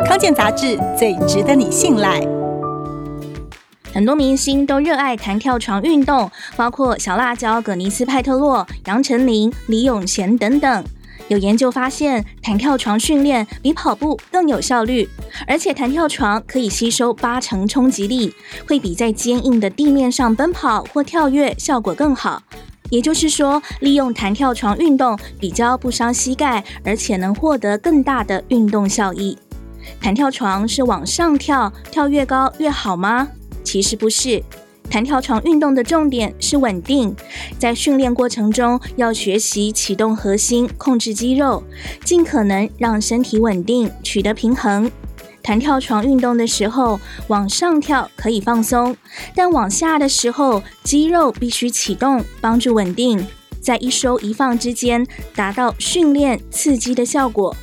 康健杂志最值得你信赖。很多明星都热爱弹跳床运动，包括小辣椒葛尼斯派特洛、杨丞琳、李永贤等等。有研究发现，弹跳床训练比跑步更有效率，而且弹跳床可以吸收八成冲击力，会比在坚硬的地面上奔跑或跳跃效果更好。也就是说，利用弹跳床运动比较不伤膝盖，而且能获得更大的运动效益。弹跳床是往上跳，跳越高越好吗？其实不是。弹跳床运动的重点是稳定，在训练过程中要学习启动核心，控制肌肉，尽可能让身体稳定，取得平衡。弹跳床运动的时候，往上跳可以放松，但往下的时候，肌肉必须启动，帮助稳定，在一收一放之间达到训练刺激的效果，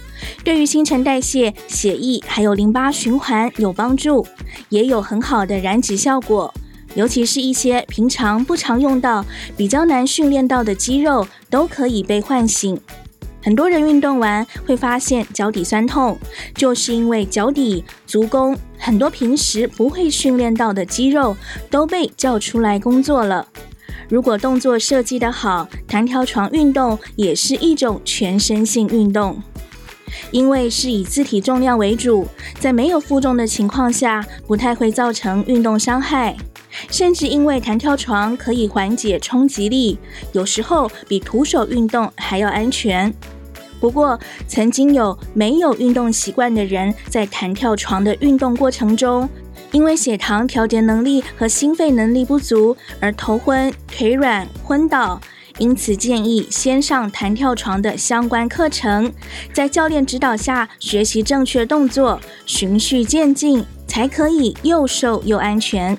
对于新陈代谢、血液还有淋巴循环有帮助，也有很好的燃脂效果。尤其是一些平常不常用到、比较难训练到的肌肉，都可以被唤醒。很多人运动完会发现脚底酸痛，就是因为脚底、足弓很多平时不会训练到的肌肉都被叫出来工作了。如果动作设计得好，弹跳床运动也是一种全身性运动，因为是以自体重量为主，在没有负重的情况下，不太会造成运动伤害。甚至因为弹跳床可以缓解冲击力，有时候比徒手运动还要安全。不过，曾经有没有运动习惯的人在弹跳床的运动过程中，因为血糖调节能力和心肺能力不足而头昏、腿软、昏倒。因此，建议先上弹跳床的相关课程，在教练指导下学习正确动作，循序渐进，才可以又瘦又安全。